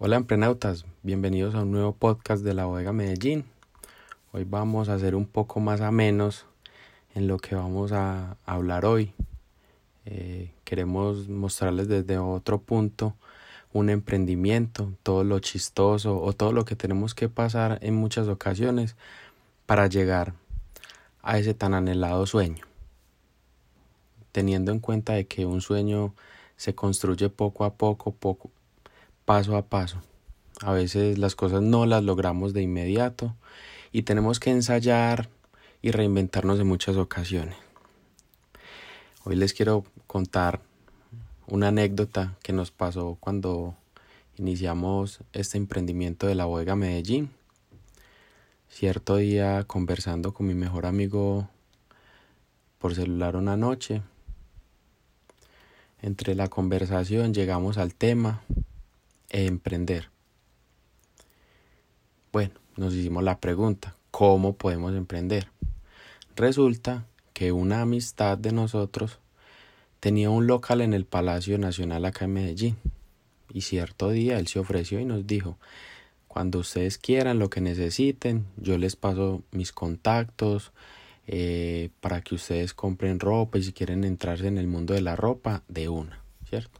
Hola emprenautas, bienvenidos a un nuevo podcast de la Bodega Medellín. Hoy vamos a hacer un poco más a menos en lo que vamos a hablar hoy. Eh, queremos mostrarles desde otro punto un emprendimiento, todo lo chistoso o todo lo que tenemos que pasar en muchas ocasiones para llegar a ese tan anhelado sueño. Teniendo en cuenta de que un sueño se construye poco a poco, poco, paso a paso. A veces las cosas no las logramos de inmediato y tenemos que ensayar y reinventarnos en muchas ocasiones. Hoy les quiero contar una anécdota que nos pasó cuando iniciamos este emprendimiento de la bodega Medellín. Cierto día conversando con mi mejor amigo por celular una noche, entre la conversación llegamos al tema emprender. Bueno, nos hicimos la pregunta, ¿cómo podemos emprender? Resulta que una amistad de nosotros tenía un local en el Palacio Nacional acá en Medellín. Y cierto día él se ofreció y nos dijo, cuando ustedes quieran lo que necesiten, yo les paso mis contactos eh, para que ustedes compren ropa y si quieren entrarse en el mundo de la ropa, de una, ¿cierto?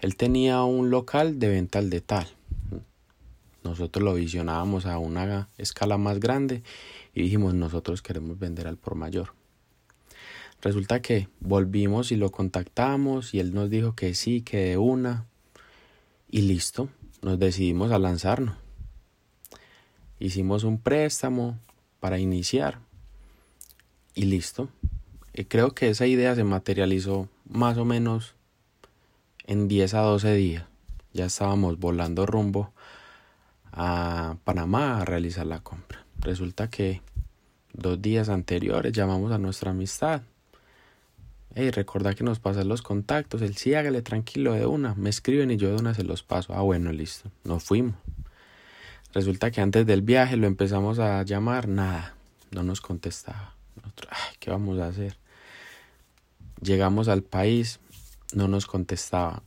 Él tenía un local de venta al de tal. Nosotros lo visionábamos a una escala más grande y dijimos nosotros queremos vender al por mayor. Resulta que volvimos y lo contactamos y él nos dijo que sí, que de una y listo, nos decidimos a lanzarnos. Hicimos un préstamo para iniciar y listo. Y creo que esa idea se materializó más o menos en 10 a 12 días ya estábamos volando rumbo a Panamá a realizar la compra. Resulta que dos días anteriores llamamos a nuestra amistad. Hey, recuerda que nos pasan los contactos. Él sí, hágale tranquilo de una. Me escriben y yo de una se los paso. Ah, bueno, listo. Nos fuimos. Resulta que antes del viaje lo empezamos a llamar. Nada. No nos contestaba. ¿qué vamos a hacer? Llegamos al país no nos contestaba.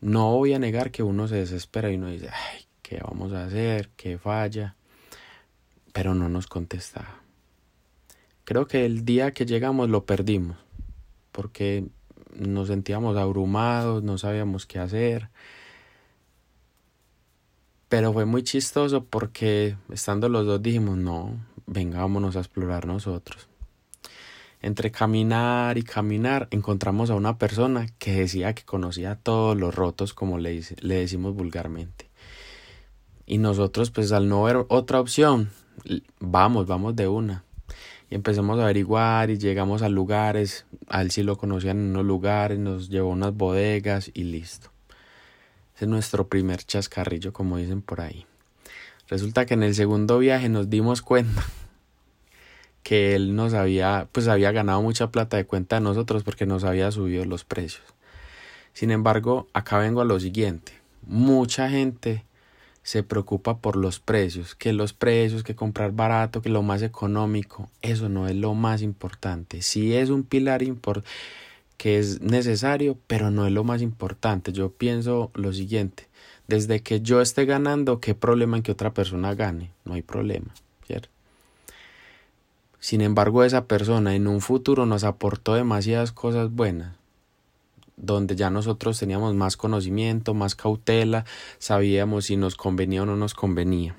No voy a negar que uno se desespera y uno dice, ay, ¿qué vamos a hacer? ¿Qué falla? Pero no nos contestaba. Creo que el día que llegamos lo perdimos, porque nos sentíamos abrumados, no sabíamos qué hacer. Pero fue muy chistoso porque estando los dos dijimos, no, vengámonos a explorar nosotros entre caminar y caminar encontramos a una persona que decía que conocía todos los rotos como le, le decimos vulgarmente. Y nosotros pues al no ver otra opción, vamos, vamos de una. Y empezamos a averiguar y llegamos a lugares, a él sí lo conocían en unos lugares, nos llevó a unas bodegas y listo. Ese es nuestro primer chascarrillo como dicen por ahí. Resulta que en el segundo viaje nos dimos cuenta que él nos había, pues había ganado mucha plata de cuenta de nosotros porque nos había subido los precios. Sin embargo, acá vengo a lo siguiente. Mucha gente se preocupa por los precios, que los precios, que comprar barato, que lo más económico, eso no es lo más importante. Sí es un pilar que es necesario, pero no es lo más importante. Yo pienso lo siguiente, desde que yo esté ganando, ¿qué problema en que otra persona gane? No hay problema. Sin embargo, esa persona en un futuro nos aportó demasiadas cosas buenas, donde ya nosotros teníamos más conocimiento, más cautela, sabíamos si nos convenía o no nos convenía.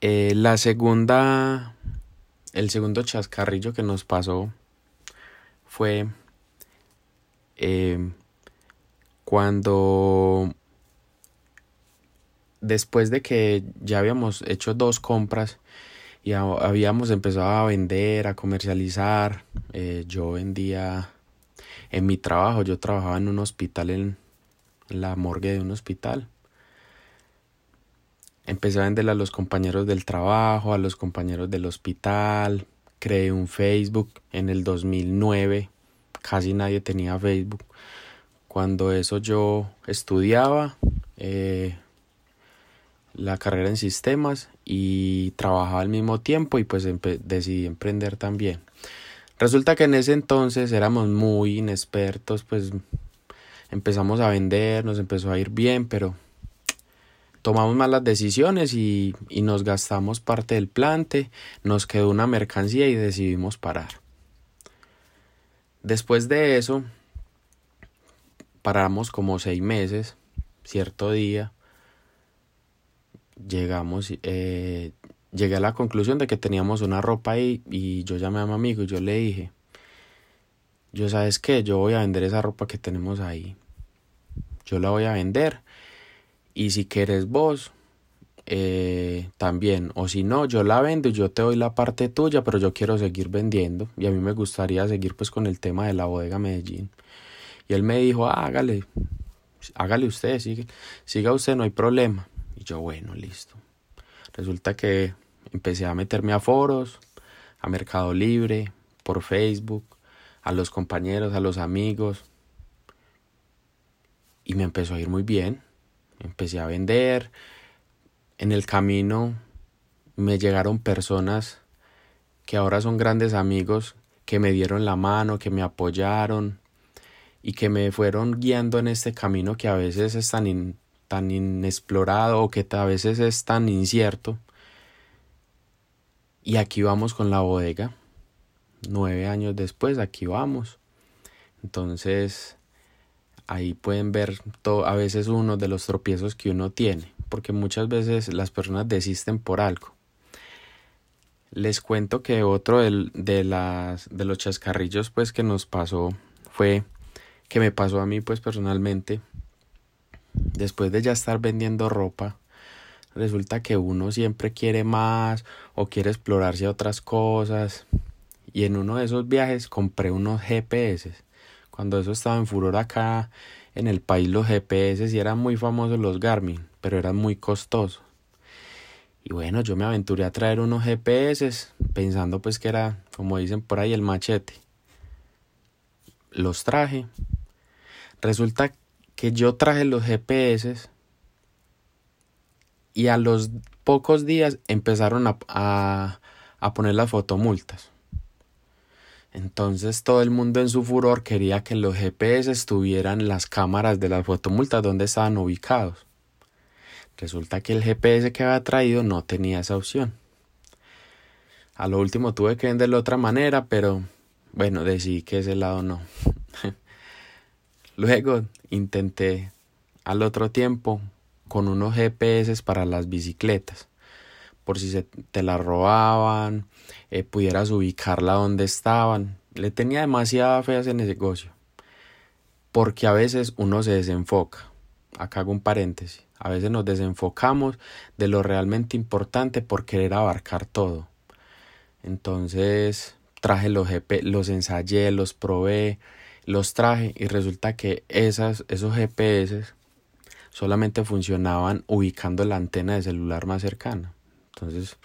Eh, la segunda, el segundo chascarrillo que nos pasó fue eh, cuando después de que ya habíamos hecho dos compras y habíamos empezado a vender, a comercializar. Eh, yo vendía en mi trabajo, yo trabajaba en un hospital, en la morgue de un hospital. Empecé a venderle a los compañeros del trabajo, a los compañeros del hospital. Creé un Facebook en el 2009. Casi nadie tenía Facebook. Cuando eso yo estudiaba, eh, la carrera en sistemas y trabajaba al mismo tiempo y pues decidí emprender también. Resulta que en ese entonces éramos muy inexpertos, pues empezamos a vender, nos empezó a ir bien, pero tomamos malas decisiones y, y nos gastamos parte del plante, nos quedó una mercancía y decidimos parar. Después de eso, paramos como seis meses, cierto día, llegamos, eh, llegué a la conclusión de que teníamos una ropa ahí y yo llamé a mi amigo y yo le dije, yo sabes qué, yo voy a vender esa ropa que tenemos ahí, yo la voy a vender. Y si quieres vos, eh, también, o si no, yo la vendo y yo te doy la parte tuya, pero yo quiero seguir vendiendo. Y a mí me gustaría seguir pues con el tema de la bodega Medellín. Y él me dijo, hágale, hágale usted, sigue, siga usted, no hay problema. Y yo, bueno, listo. Resulta que empecé a meterme a foros, a Mercado Libre, por Facebook, a los compañeros, a los amigos. Y me empezó a ir muy bien. Empecé a vender. En el camino me llegaron personas que ahora son grandes amigos, que me dieron la mano, que me apoyaron y que me fueron guiando en este camino que a veces es tan, tan inexplorado o que a veces es tan incierto. Y aquí vamos con la bodega. Nueve años después, aquí vamos. Entonces, ahí pueden ver todo, a veces uno de los tropiezos que uno tiene, porque muchas veces las personas desisten por algo. Les cuento que otro de, de, las, de los chascarrillos pues que nos pasó fue que me pasó a mí pues personalmente después de ya estar vendiendo ropa, resulta que uno siempre quiere más o quiere explorarse otras cosas. Y en uno de esos viajes compré unos GPS. Cuando eso estaba en furor acá en el país los GPS y eran muy famosos los Garmin, pero eran muy costosos. Y bueno, yo me aventuré a traer unos GPS pensando pues que era, como dicen por ahí, el machete. Los traje. Resulta que yo traje los GPS y a los pocos días empezaron a, a, poner las fotomultas. Entonces todo el mundo en su furor quería que los GPS estuvieran las cámaras de las fotomultas donde estaban ubicados. Resulta que el GPS que había traído no tenía esa opción. A lo último tuve que venderlo de otra manera, pero bueno, decidí que ese lado no. Luego intenté al otro tiempo con unos GPS para las bicicletas por si se te la robaban, eh, pudieras ubicarla donde estaban. Le tenía demasiada fe a ese negocio. Porque a veces uno se desenfoca. Acá hago un paréntesis. A veces nos desenfocamos de lo realmente importante por querer abarcar todo. Entonces traje los GP, los ensayé, los probé, los traje y resulta que esas, esos GPS solamente funcionaban ubicando la antena de celular más cercana. Entonces,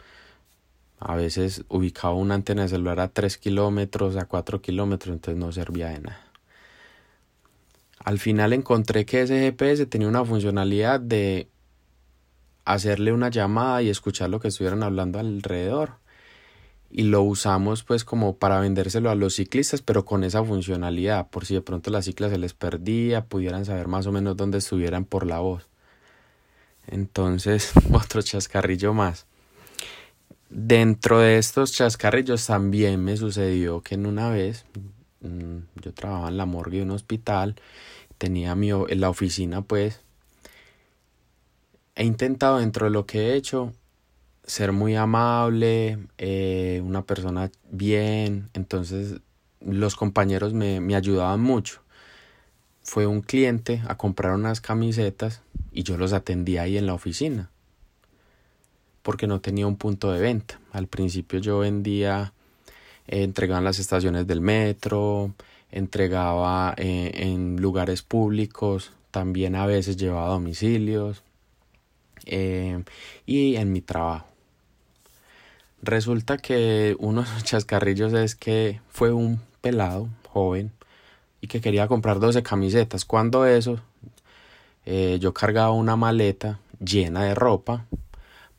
a veces ubicaba una antena de celular a 3 kilómetros, a 4 kilómetros, entonces no servía de nada. Al final encontré que ese GPS tenía una funcionalidad de hacerle una llamada y escuchar lo que estuvieran hablando alrededor y lo usamos pues como para vendérselo a los ciclistas pero con esa funcionalidad por si de pronto la cicla se les perdía pudieran saber más o menos dónde estuvieran por la voz. Entonces otro chascarrillo más. Dentro de estos chascarrillos también me sucedió que en una vez mm, yo trabajaba en la morgue de un hospital tenía mi en la oficina pues he intentado dentro de lo que he hecho ser muy amable, eh, una persona bien, entonces los compañeros me, me ayudaban mucho. Fue un cliente a comprar unas camisetas y yo los atendía ahí en la oficina porque no tenía un punto de venta. Al principio yo vendía, eh, entregaba en las estaciones del metro, entregaba eh, en lugares públicos, también a veces llevaba domicilios y en mi trabajo. Resulta que uno de los chascarrillos es que fue un pelado joven y que quería comprar 12 camisetas. Cuando eso, eh, yo cargaba una maleta llena de ropa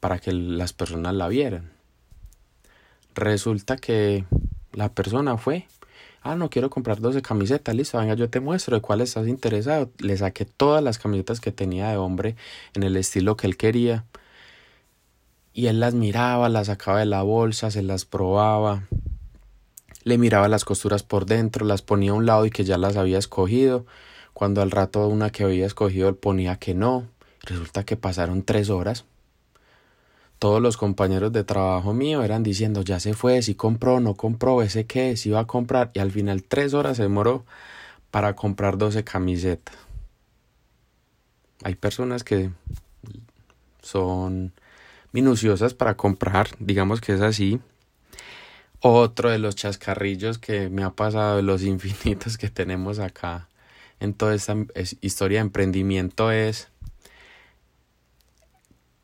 para que las personas la vieran. Resulta que la persona fue Ah, no quiero comprar 12 camisetas, listo, venga, yo te muestro de cuál estás interesado. Le saqué todas las camisetas que tenía de hombre en el estilo que él quería. Y él las miraba, las sacaba de la bolsa, se las probaba. Le miraba las costuras por dentro, las ponía a un lado y que ya las había escogido. Cuando al rato una que había escogido ponía que no. Resulta que pasaron tres horas todos los compañeros de trabajo mío eran diciendo ya se fue, si compró, no compró, ese qué, si iba a comprar y al final tres horas se demoró para comprar 12 camisetas. Hay personas que son minuciosas para comprar, digamos que es así. Otro de los chascarrillos que me ha pasado de los infinitos que tenemos acá en toda esta historia de emprendimiento es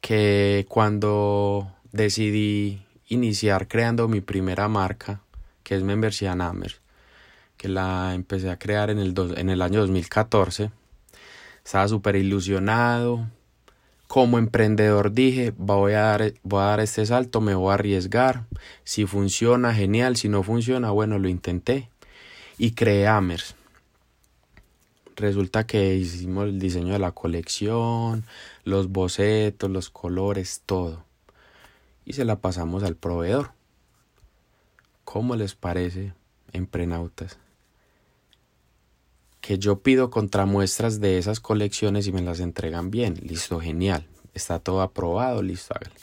que cuando decidí iniciar creando mi primera marca, que es Membresía Namers, que la empecé a crear en el, en el año 2014, estaba súper ilusionado. Como emprendedor dije, voy a, dar, voy a dar este salto, me voy a arriesgar. Si funciona, genial. Si no funciona, bueno, lo intenté. Y creé Amers. Resulta que hicimos el diseño de la colección, los bocetos, los colores, todo. Y se la pasamos al proveedor. ¿Cómo les parece, emprenautas? Que yo pido contramuestras de esas colecciones y me las entregan bien. Listo, genial. Está todo aprobado, listo, hágale.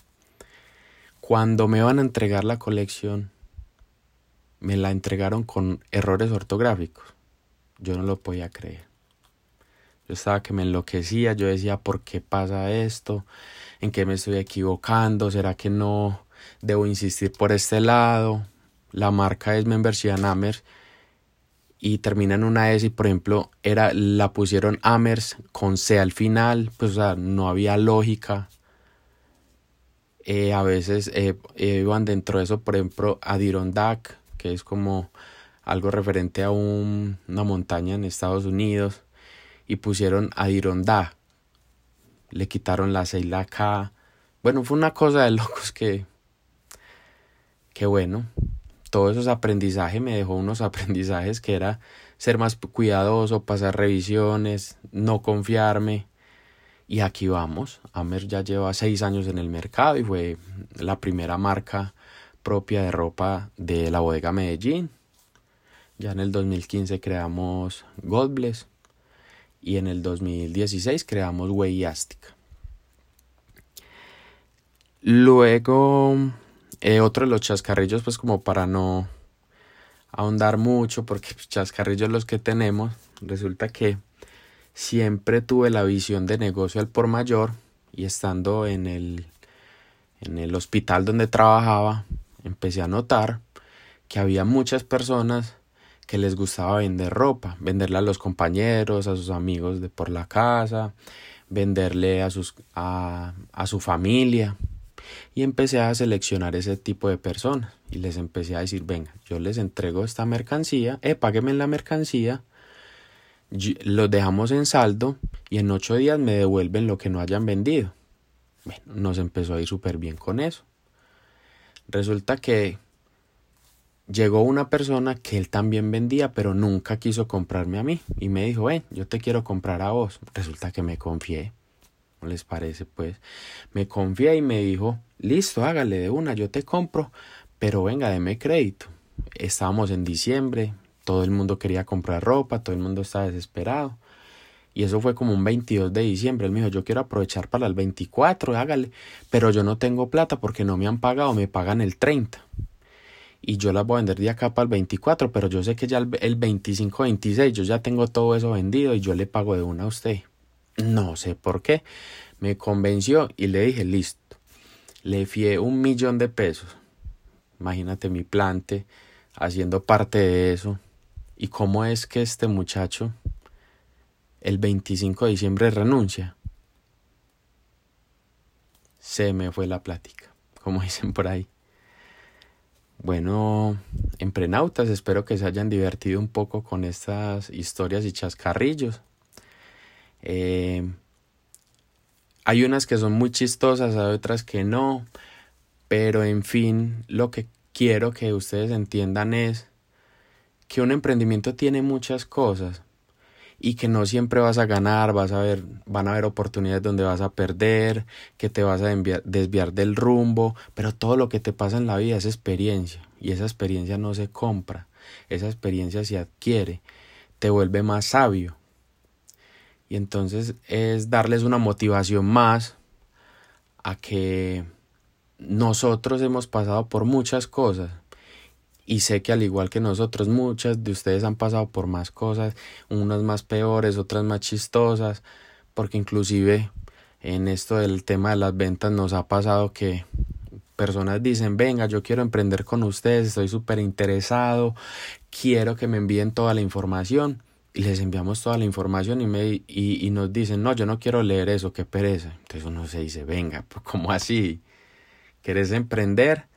Cuando me van a entregar la colección, me la entregaron con errores ortográficos. Yo no lo podía creer. Yo estaba que me enloquecía, yo decía, ¿por qué pasa esto? ¿En qué me estoy equivocando? ¿Será que no debo insistir por este lado? La marca es Membership Amers y termina en una S y por ejemplo era la pusieron Amers con C al final, pues o sea, no había lógica. Eh, a veces eh, iban dentro de eso, por ejemplo, Adirondack, que es como algo referente a una montaña en Estados Unidos y pusieron Adirondack. Le quitaron la C y la K. Bueno, fue una cosa de locos que. Que bueno. Todo esos aprendizajes me dejó unos aprendizajes que era ser más cuidadoso, pasar revisiones, no confiarme. Y aquí vamos. Amer ya lleva seis años en el mercado y fue la primera marca propia de ropa de la bodega Medellín. Ya en el 2015 creamos Godbless y en el 2016 creamos Weyastic. Luego, eh, otro de los chascarrillos, pues como para no ahondar mucho, porque pues, chascarrillos los que tenemos, resulta que siempre tuve la visión de negocio al por mayor y estando en el, en el hospital donde trabajaba, empecé a notar que había muchas personas que les gustaba vender ropa, venderle a los compañeros, a sus amigos de por la casa, venderle a, sus, a, a su familia. Y empecé a seleccionar ese tipo de personas y les empecé a decir, venga, yo les entrego esta mercancía, eh, páguenme la mercancía, lo dejamos en saldo y en ocho días me devuelven lo que no hayan vendido. Bueno, nos empezó a ir súper bien con eso. Resulta que llegó una persona que él también vendía, pero nunca quiso comprarme a mí. Y me dijo, ven, yo te quiero comprar a vos. Resulta que me confié. ¿No les parece? Pues me confié y me dijo, listo, hágale de una, yo te compro, pero venga, deme crédito. Estábamos en diciembre, todo el mundo quería comprar ropa, todo el mundo estaba desesperado. Y eso fue como un 22 de diciembre. Él me dijo, yo quiero aprovechar para el 24, hágale. Pero yo no tengo plata porque no me han pagado, me pagan el 30 y yo las voy a vender de acá para el 24, pero yo sé que ya el, 25, 26 yo ya tengo todo eso vendido y yo le pago de una a usted. No sé por qué. Me convenció y le dije, listo. Le fié un millón de pesos. Imagínate mi plante haciendo parte de eso. ¿Y cómo es que este muchacho el 25 de diciembre renuncia? Se me fue la plática, como dicen por ahí. Bueno, emprenautas, espero que se hayan divertido un poco con estas historias y chascarrillos. Eh, hay unas que son muy chistosas, hay otras que no, pero en fin, lo que quiero que ustedes entiendan es que un emprendimiento tiene muchas cosas y que no siempre vas a ganar, vas a ver, van a haber oportunidades donde vas a perder, que te vas a desviar del rumbo, pero todo lo que te pasa en la vida es experiencia y esa experiencia no se compra, esa experiencia se adquiere, te vuelve más sabio. Y entonces es darles una motivación más a que nosotros hemos pasado por muchas cosas. Y sé que al igual que nosotros muchas de ustedes han pasado por más cosas, unas más peores, otras más chistosas, porque inclusive en esto del tema de las ventas nos ha pasado que personas dicen, venga, yo quiero emprender con ustedes, estoy súper interesado, quiero que me envíen toda la información y les enviamos toda la información y, me, y, y nos dicen, no, yo no quiero leer eso, qué pereza. Entonces uno se dice, venga, ¿cómo así? ¿Quieres emprender?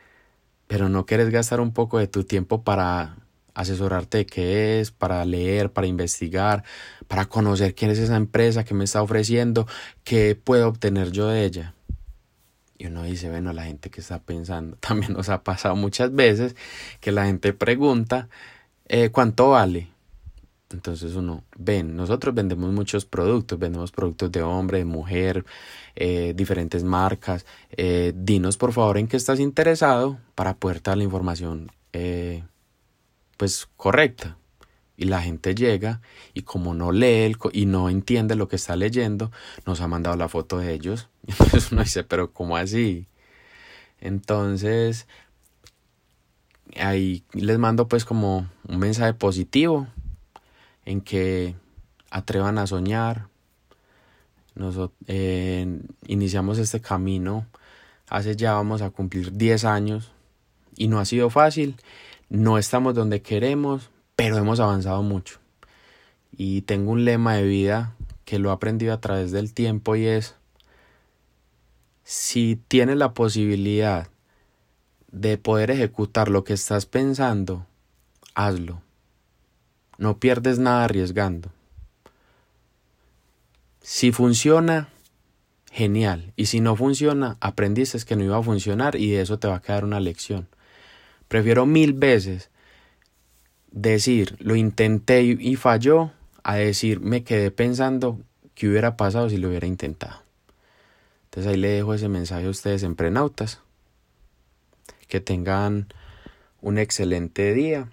pero no quieres gastar un poco de tu tiempo para asesorarte de qué es, para leer, para investigar, para conocer quién es esa empresa que me está ofreciendo, qué puedo obtener yo de ella. Y uno dice, bueno, la gente que está pensando, también nos ha pasado muchas veces que la gente pregunta, eh, ¿cuánto vale? Entonces uno, ven, nosotros vendemos muchos productos, vendemos productos de hombre, de mujer, eh, diferentes marcas. Eh, dinos por favor en qué estás interesado para poder dar la información eh, pues correcta. Y la gente llega y como no lee y no entiende lo que está leyendo, nos ha mandado la foto de ellos. Entonces uno dice, pero ¿cómo así? Entonces, ahí les mando pues como un mensaje positivo en que atrevan a soñar. Eh, iniciamos este camino hace ya vamos a cumplir 10 años y no ha sido fácil, no estamos donde queremos, pero hemos avanzado mucho. Y tengo un lema de vida que lo he aprendido a través del tiempo y es, si tienes la posibilidad de poder ejecutar lo que estás pensando, hazlo. No pierdes nada arriesgando. Si funciona, genial. Y si no funciona, aprendiste que no iba a funcionar y de eso te va a quedar una lección. Prefiero mil veces decir lo intenté y falló a decir me quedé pensando qué hubiera pasado si lo hubiera intentado. Entonces ahí le dejo ese mensaje a ustedes emprenautas. Que tengan un excelente día